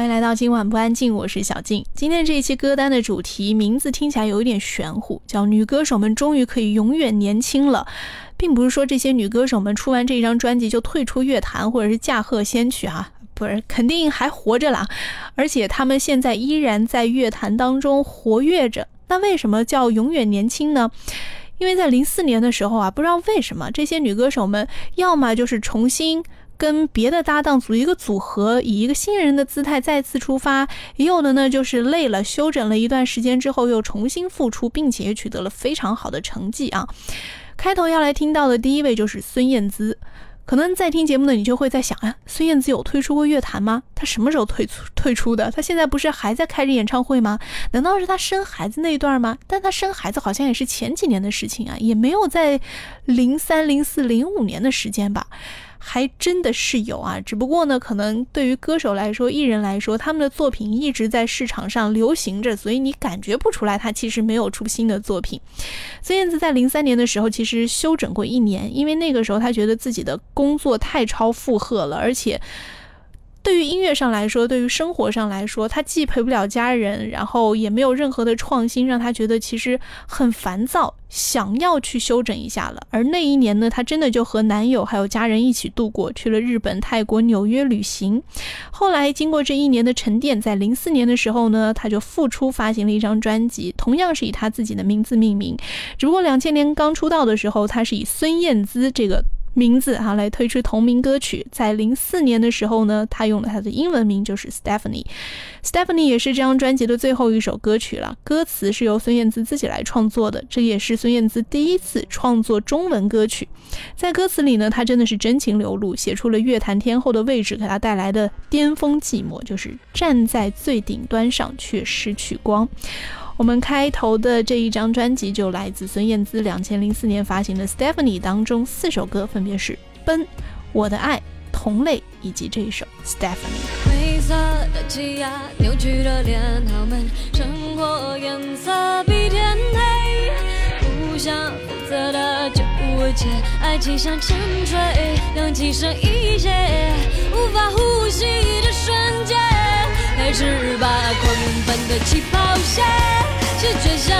欢迎来到今晚不安静，我是小静。今天这一期歌单的主题名字听起来有一点玄乎，叫“女歌手们终于可以永远年轻了”，并不是说这些女歌手们出完这张专辑就退出乐坛或者是驾鹤仙去啊，不是，肯定还活着啦，而且她们现在依然在乐坛当中活跃着。那为什么叫永远年轻呢？因为在零四年的时候啊，不知道为什么这些女歌手们要么就是重新。跟别的搭档组一个组合，以一个新人的姿态再次出发；也有的呢，就是累了，休整了一段时间之后又重新复出，并且也取得了非常好的成绩啊。开头要来听到的第一位就是孙燕姿。可能在听节目的你就会在想啊，孙燕姿有退出过乐坛吗？她什么时候退出退出的？她现在不是还在开着演唱会吗？难道是她生孩子那一段吗？但她生孩子好像也是前几年的事情啊，也没有在零三、零四、零五年的时间吧。还真的是有啊，只不过呢，可能对于歌手来说、艺人来说，他们的作品一直在市场上流行着，所以你感觉不出来他其实没有出新的作品。孙燕姿在零三年的时候其实休整过一年，因为那个时候她觉得自己的工作太超负荷了，而且。对于音乐上来说，对于生活上来说，他既陪不了家人，然后也没有任何的创新，让他觉得其实很烦躁，想要去休整一下了。而那一年呢，他真的就和男友还有家人一起度过，去了日本、泰国、纽约旅行。后来经过这一年的沉淀，在零四年的时候呢，他就复出发行了一张专辑，同样是以他自己的名字命名。只不过两千年刚出道的时候，他是以孙燕姿这个。名字哈来推出同名歌曲，在零四年的时候呢，他用了他的英文名就是 Stephanie。Stephanie 也是这张专辑的最后一首歌曲了，歌词是由孙燕姿自己来创作的，这也是孙燕姿第一次创作中文歌曲。在歌词里呢，她真的是真情流露，写出了乐坛天后的位置给她带来的巅峰寂寞，就是站在最顶端上却失去光。我们开头的这一张专辑就来自孙燕姿两千零四年发行的《Stephanie》当中四首歌，分别是《奔》、《我的爱》、《同类》以及这一首《Stephanie》。灰色的气压，扭曲的脸，他们生活颜色比天黑，互相分色的就无解，爱情像沉睡，氧气剩一些，无法呼吸的瞬间，开始吧，狂奔的起跑线，是追上。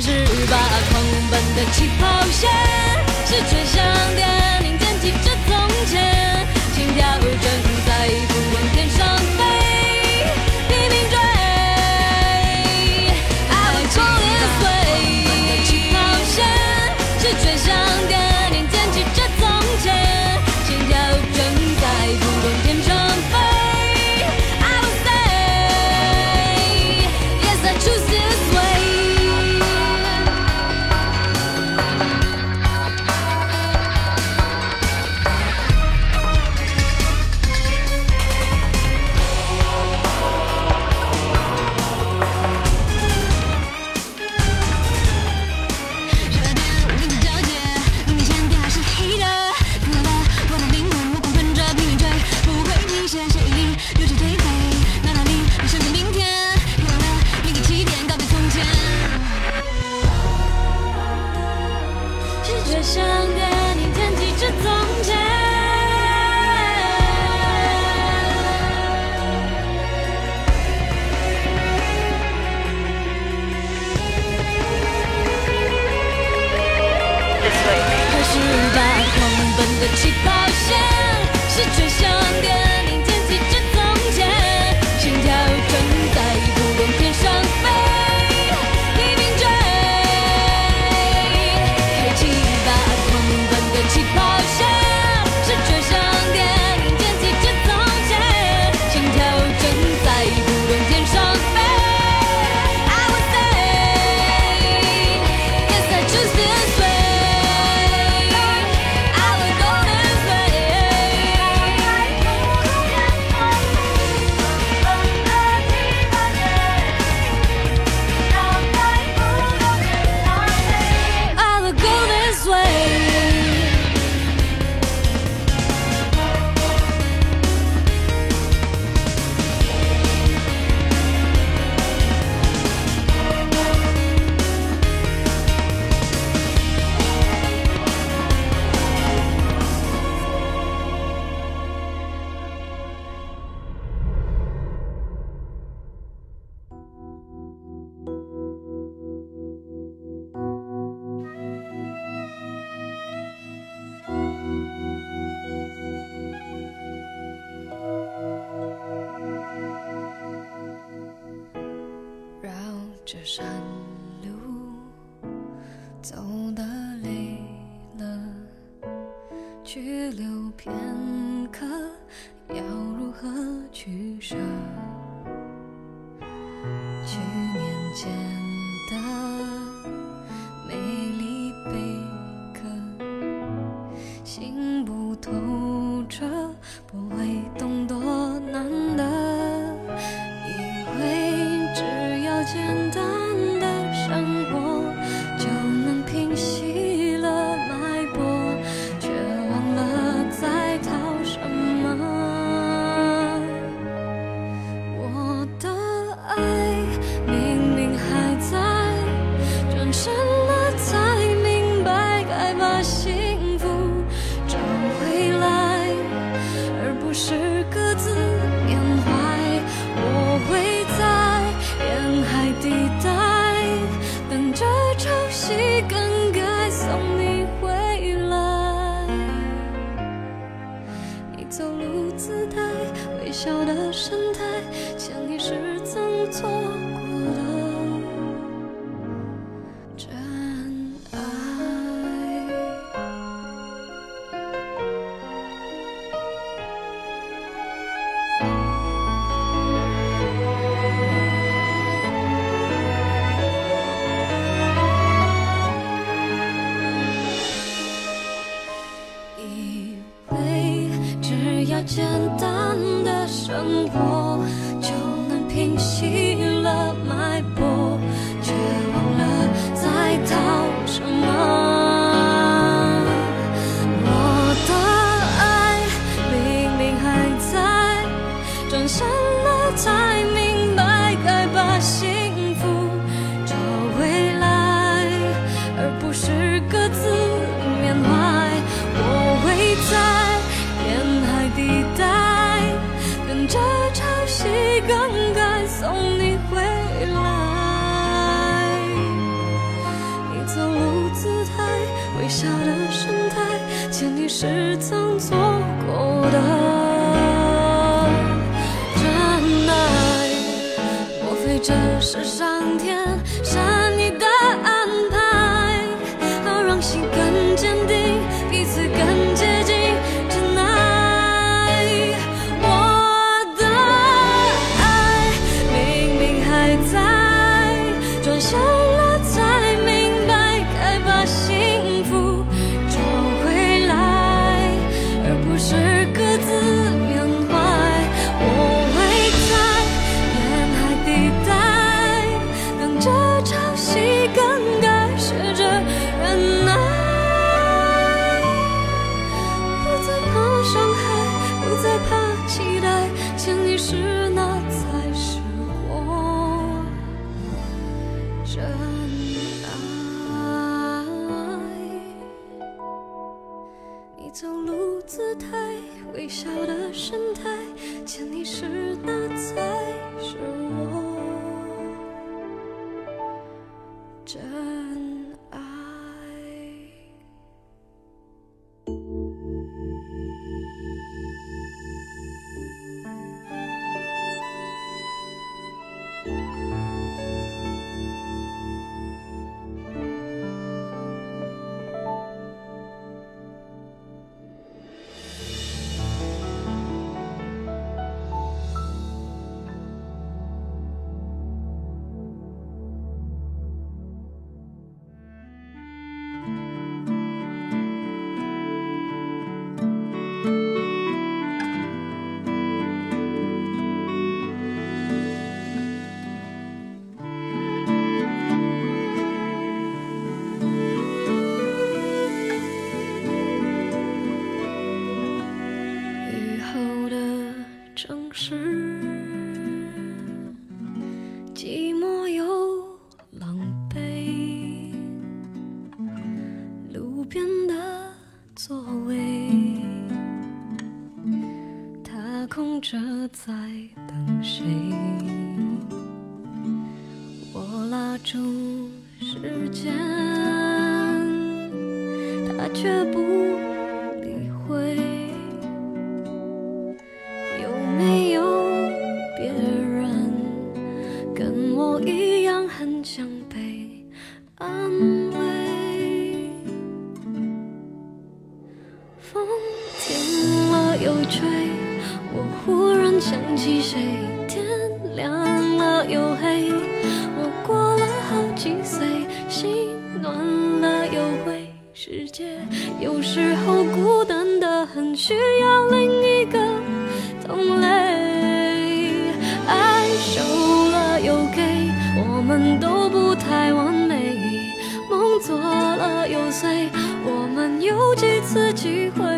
开始吧，狂奔的起跑线，是最想点，零点记着从前，心跳正在有种颓废，道里还想着明天？有了另一个起点，告别从前。你着从前。吧，的。着山。姿态，微笑的神态，想你是曾错。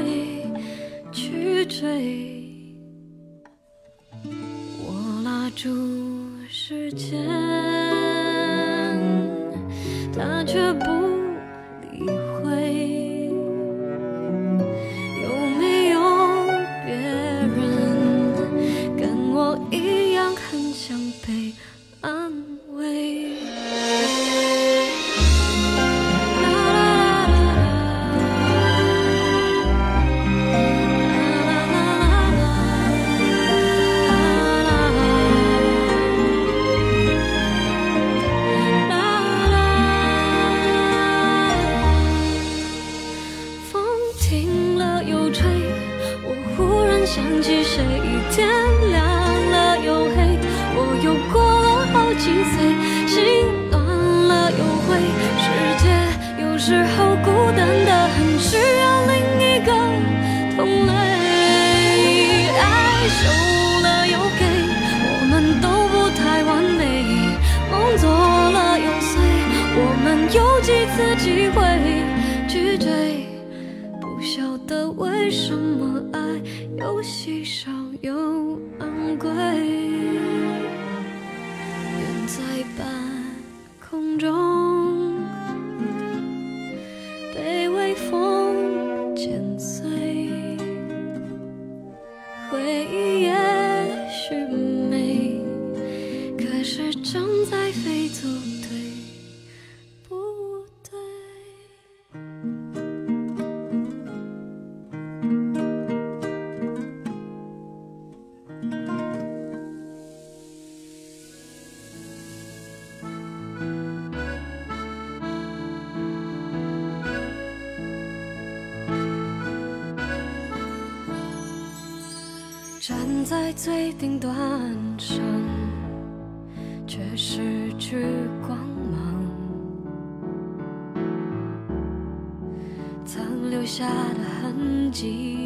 你去追我拉住时间他却不最顶端上却失去光芒。残留下的痕迹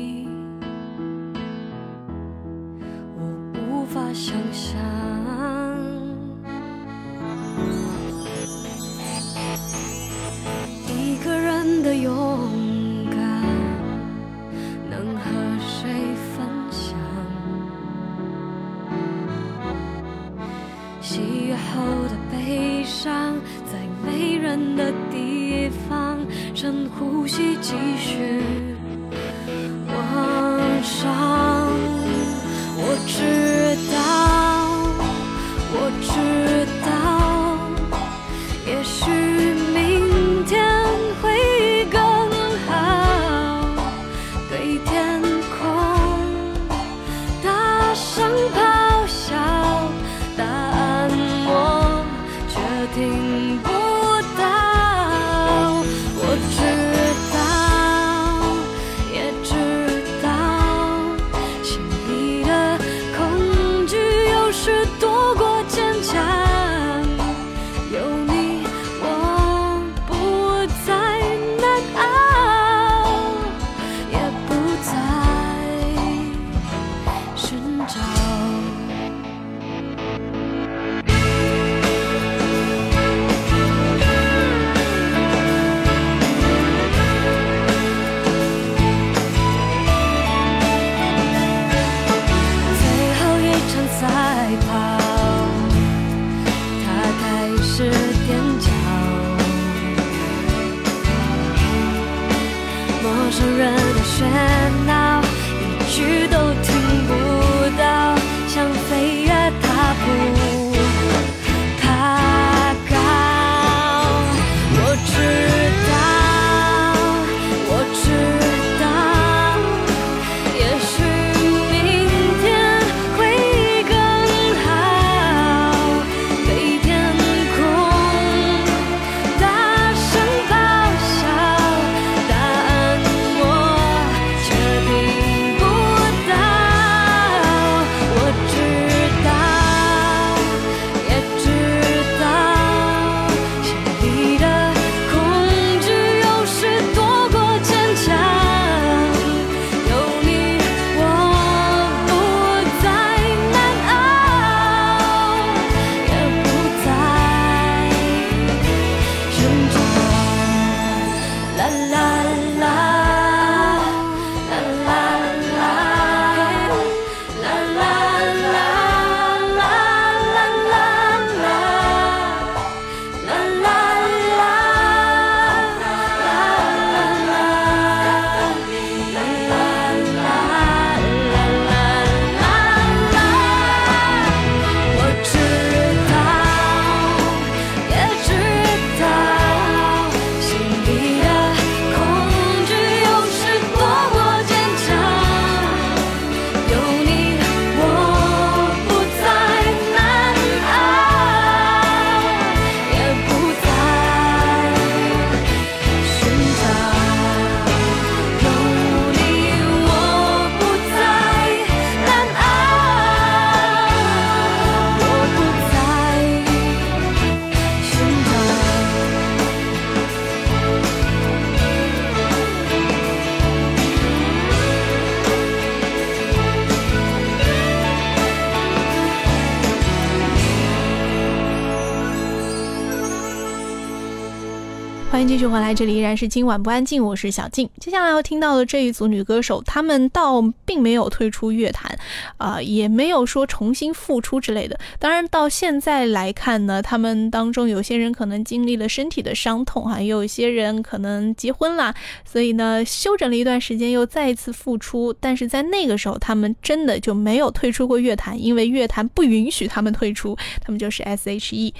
继续回来，这里依然是今晚不安静，我是小静。接下来要听到的这一组女歌手，她们倒并没有退出乐坛，啊，也没有说重新复出之类的。当然，到现在来看呢，她们当中有些人可能经历了身体的伤痛，哈，也有一些人可能结婚了，所以呢，休整了一段时间，又再一次复出。但是在那个时候，她们真的就没有退出过乐坛，因为乐坛不允许他们退出，他们就是 S.H.E。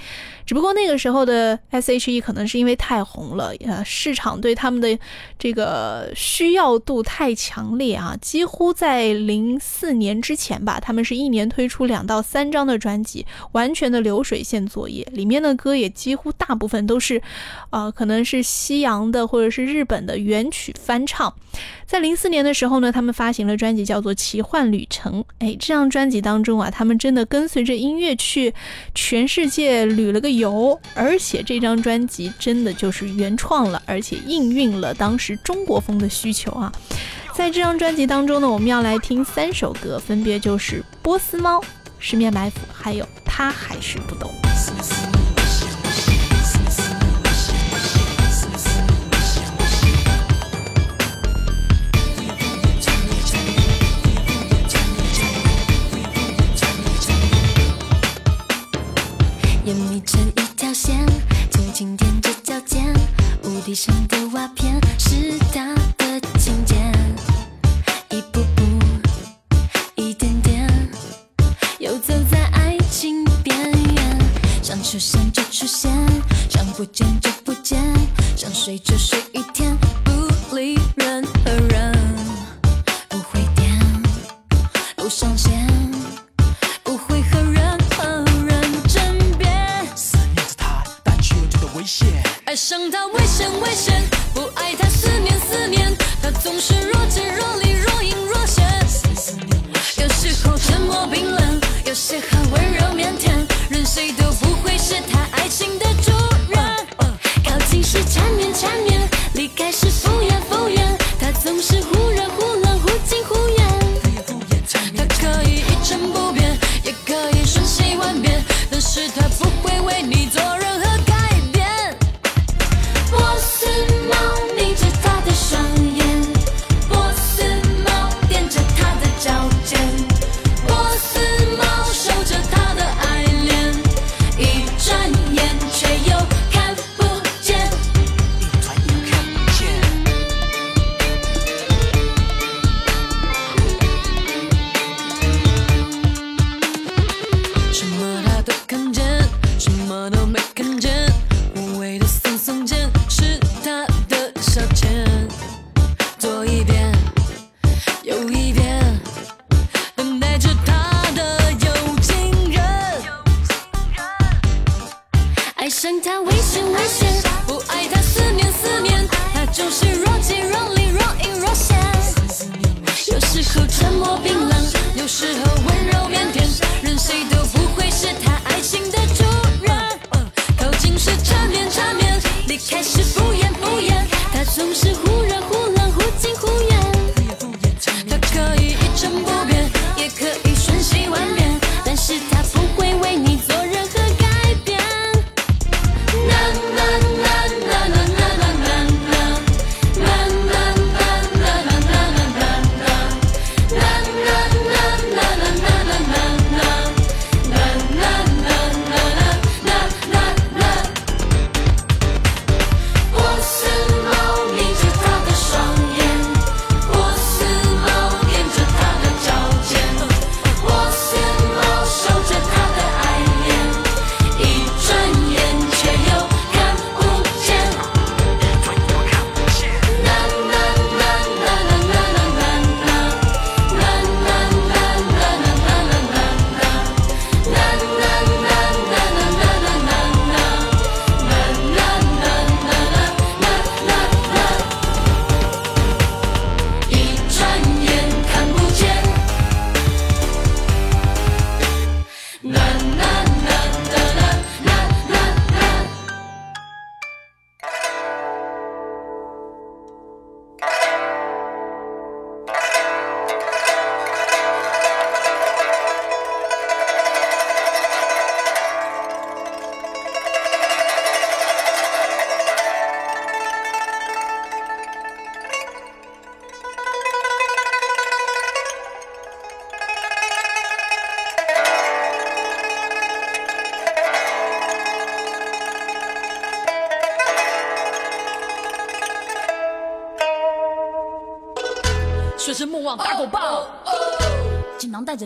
只不过那个时候的 S.H.E 可能是因为太红了，了呃，市场对他们的这个需要度太强烈啊，几乎在零四年之前吧，他们是一年推出两到三张的专辑，完全的流水线作业，里面的歌也几乎大部分都是，呃，可能是西洋的或者是日本的原曲翻唱。在零四年的时候呢，他们发行了专辑叫做《奇幻旅程》。哎，这张专辑当中啊，他们真的跟随着音乐去全世界旅了个游，而且这张专辑真的就是原创了，而且应运了当时中国风的需求啊。在这张专辑当中呢，我们要来听三首歌，分别就是《波斯猫》《十面埋伏》，还有《他还是不懂》。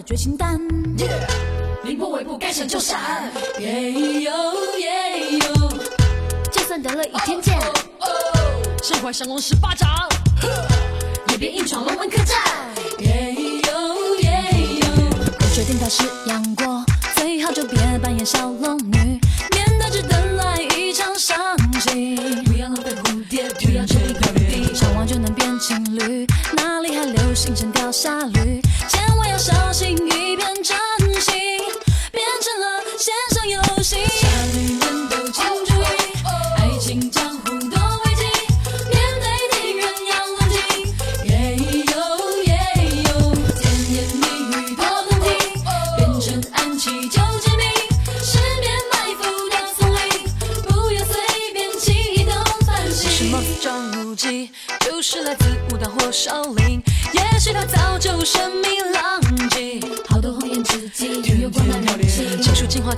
绝情丹，宁波尾部，该闪就闪，耶呦耶呦，就算得了一天剑，上。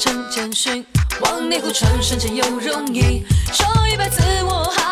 陈谦逊望你孤传深前又容易。说一百次我还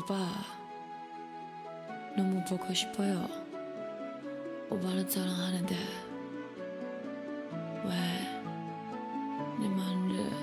오빠 너무 보고 싶어요. 오빠는 사랑하는데 왜 내 마음을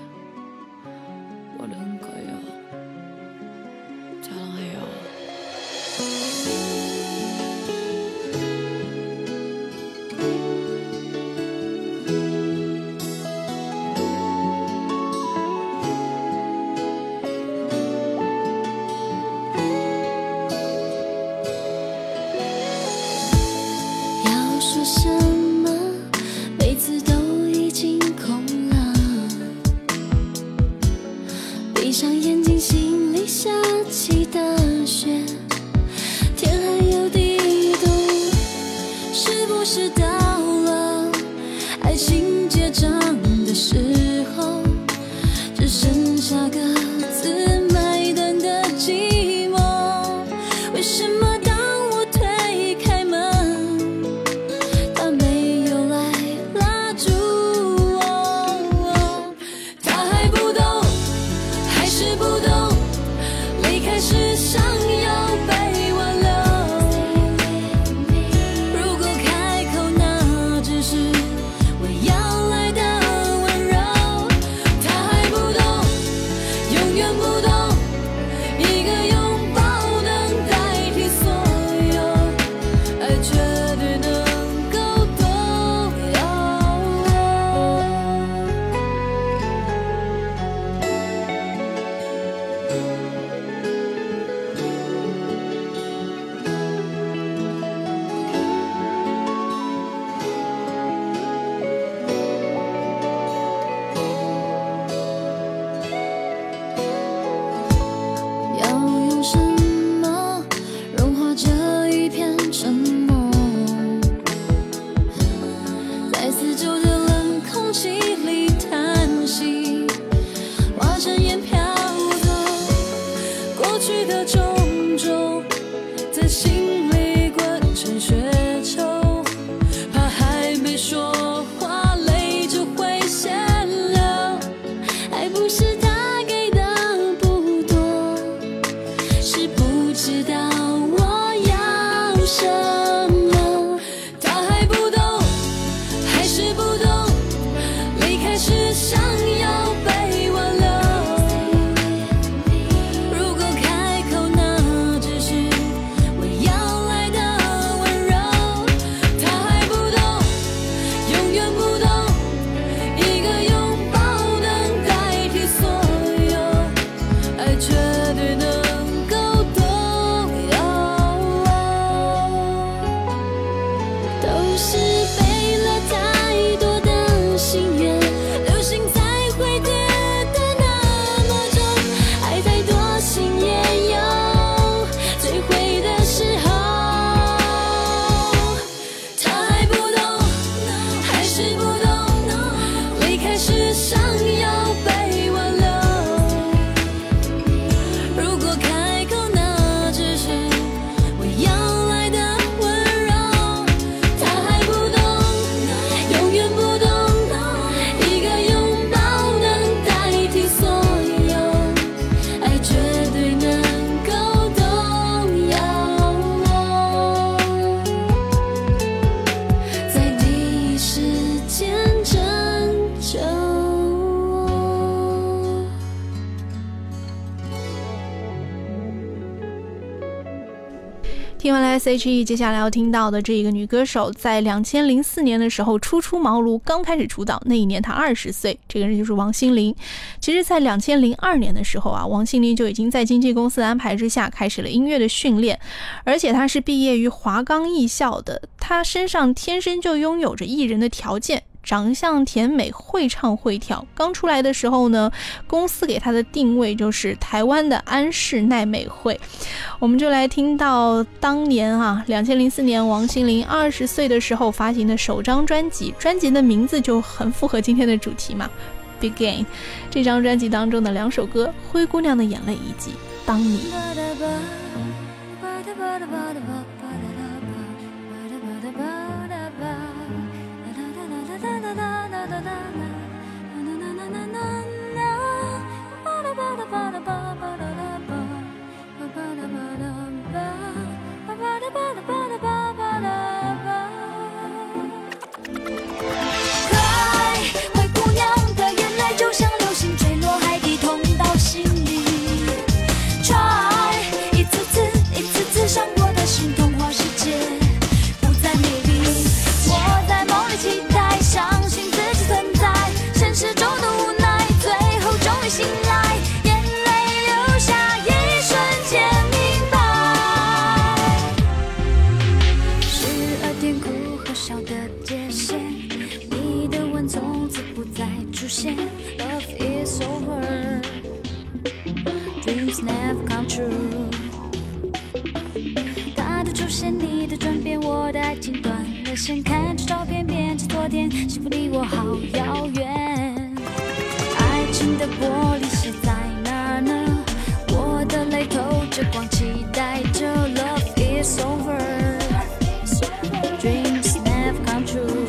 接下来要听到的这个女歌手，在两千零四年的时候初出茅庐，刚开始出道，那一年她二十岁，这个人就是王心凌。其实，在两千零二年的时候啊，王心凌就已经在经纪公司的安排之下开始了音乐的训练，而且她是毕业于华冈艺校的，她身上天生就拥有着艺人的条件。长相甜美，会唱会跳。刚出来的时候呢，公司给她的定位就是台湾的安室奈美惠。我们就来听到当年啊，两千零四年王心凌二十岁的时候发行的首张专辑，专辑的名字就很符合今天的主题嘛，《Begin》。这张专辑当中的两首歌《灰姑娘的眼泪》以及《当你》。可你的转变，我的爱情断了线。看着照片变成昨天，幸福离我好遥远。爱情的玻璃是在哪呢？我的泪透着光，期待着 Love is over。Dreams never come true。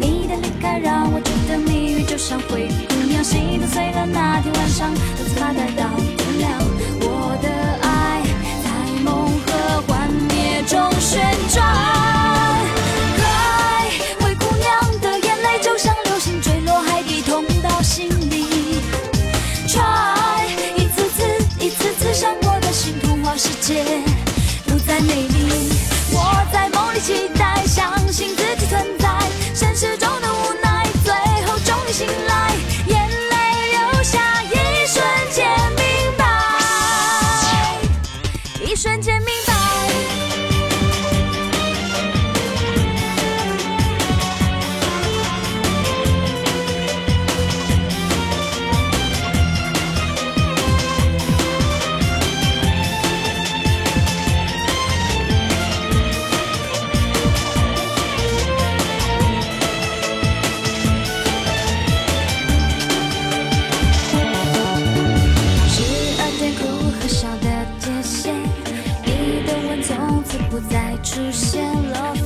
你的离开让我觉得命运就像灰姑娘，心都碎了。那天晚上，独自发呆到中旋转。不再出现了。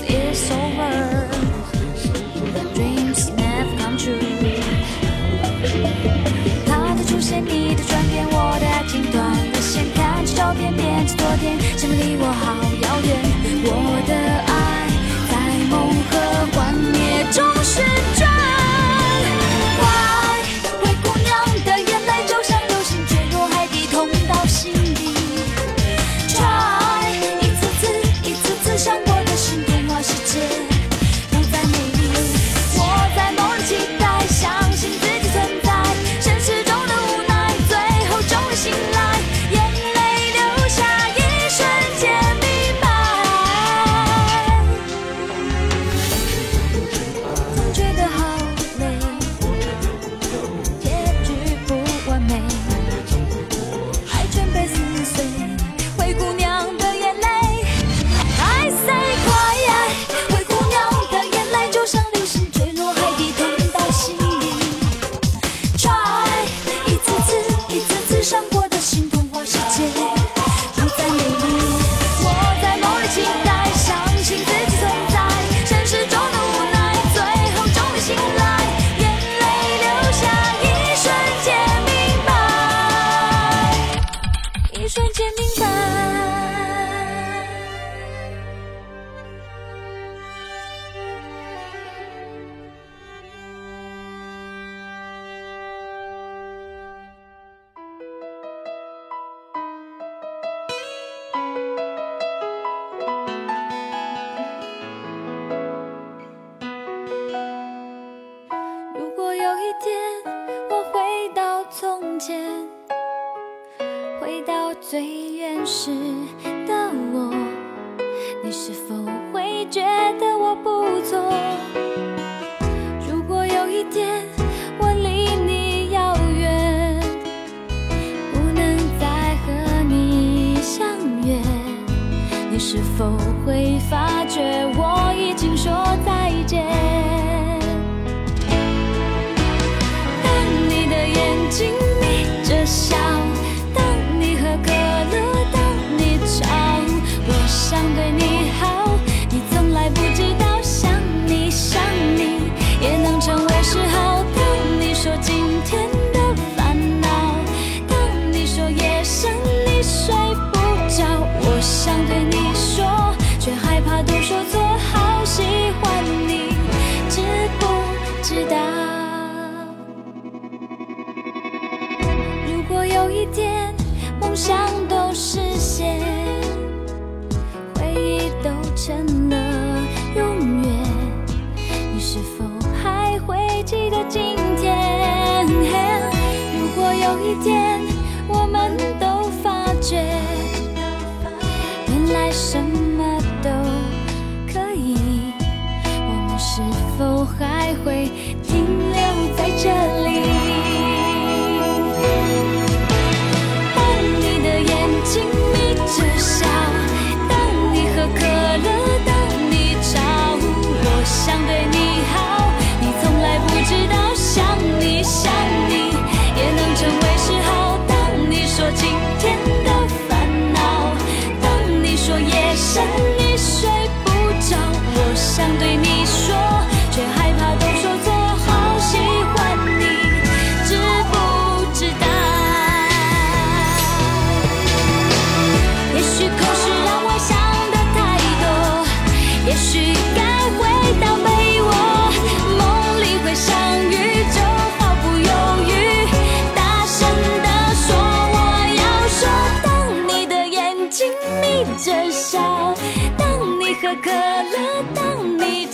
应该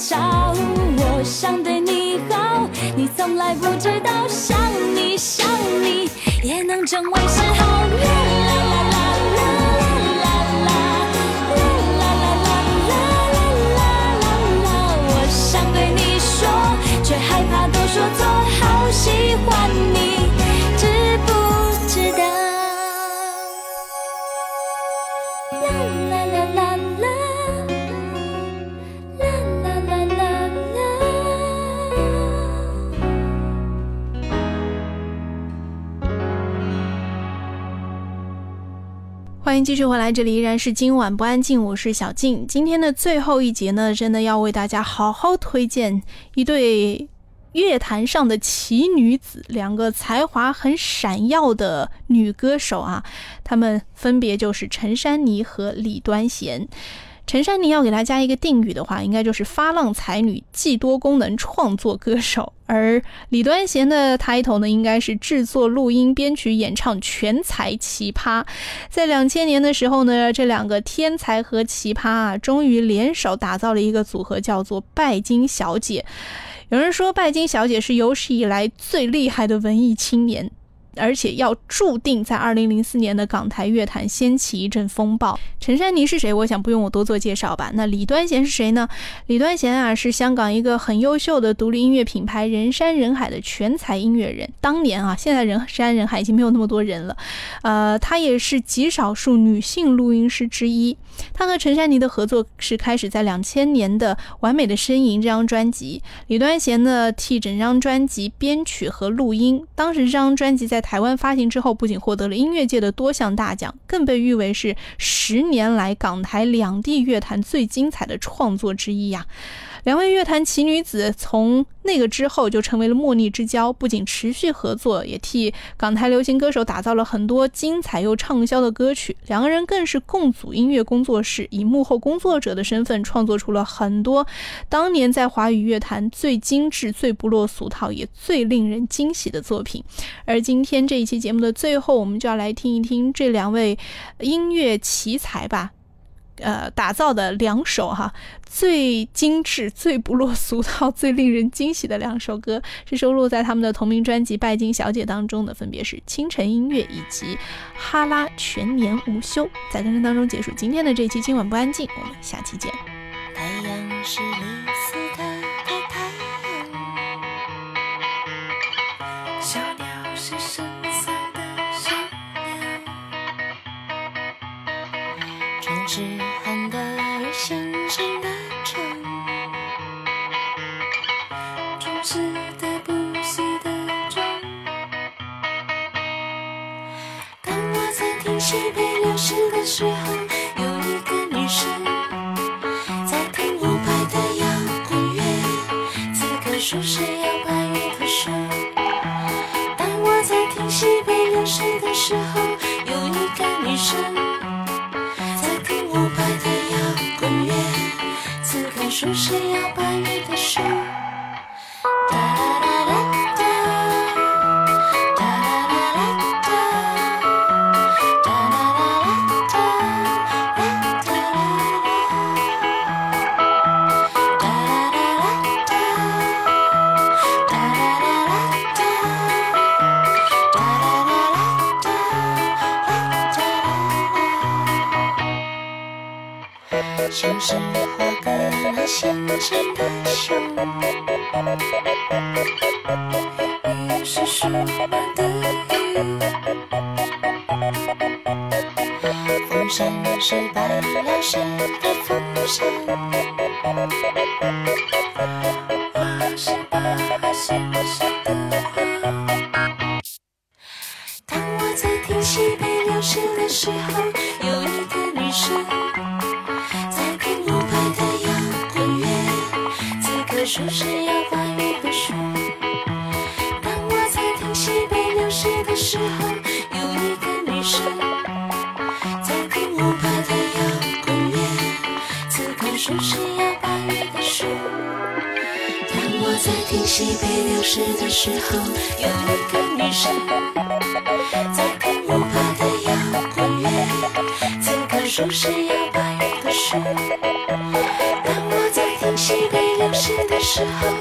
当你吵，我想对你好，你从来不知道，想你想你也能成为嗜好。欢迎继续回来，这里依然是今晚不安静，我是小静。今天的最后一节呢，真的要为大家好好推荐一对乐坛上的奇女子，两个才华很闪耀的女歌手啊，她们分别就是陈珊妮和李端贤。陈珊妮要给她加一个定语的话，应该就是发浪才女、既多功能创作歌手。而李端贤的 title 呢，应该是制作、录音、编曲、演唱全才奇葩。在两千年的时候呢，这两个天才和奇葩啊，终于联手打造了一个组合，叫做拜金小姐。有人说，拜金小姐是有史以来最厉害的文艺青年。而且要注定在二零零四年的港台乐坛掀起一阵风暴。陈珊妮是谁？我想不用我多做介绍吧。那李端贤是谁呢？李端贤啊，是香港一个很优秀的独立音乐品牌人山人海的全才音乐人。当年啊，现在人山人海已经没有那么多人了。呃，她也是极少数女性录音师之一。她和陈珊妮的合作是开始在两千年的《完美的呻吟》这张专辑。李端贤呢，替整张专辑编曲和录音。当时这张专辑在台湾发行之后，不仅获得了音乐界的多项大奖，更被誉为是十年来港台两地乐坛最精彩的创作之一呀。两位乐坛奇女子从那个之后就成为了莫逆之交，不仅持续合作，也替港台流行歌手打造了很多精彩又畅销的歌曲。两个人更是共组音乐工作室，以幕后工作者的身份创作出了很多当年在华语乐坛最精致、最不落俗套，也最令人惊喜的作品。而今天这一期节目的最后，我们就要来听一听这两位音乐奇才吧。呃打造的两首哈最精致、最不落俗套、最令人惊喜的两首歌，是收录在他们的同名专辑《拜金小姐》当中的，分别是《清晨音乐》以及《哈拉全年无休》。在歌声当中结束今天的这期《今晚不安静》，我们下期见。太阳是你是被流失的时候。雨是树满的雨，风扇是白了谁的风扇。西北流逝的时候，有一个女生在听伍佰的摇滚乐，此刻数是摇摆乐的树。当我在听西北流逝的时候，有一个女生在听伍佰的摇滚乐，此刻数是摇摆乐的树。当我在听西北流逝的时候，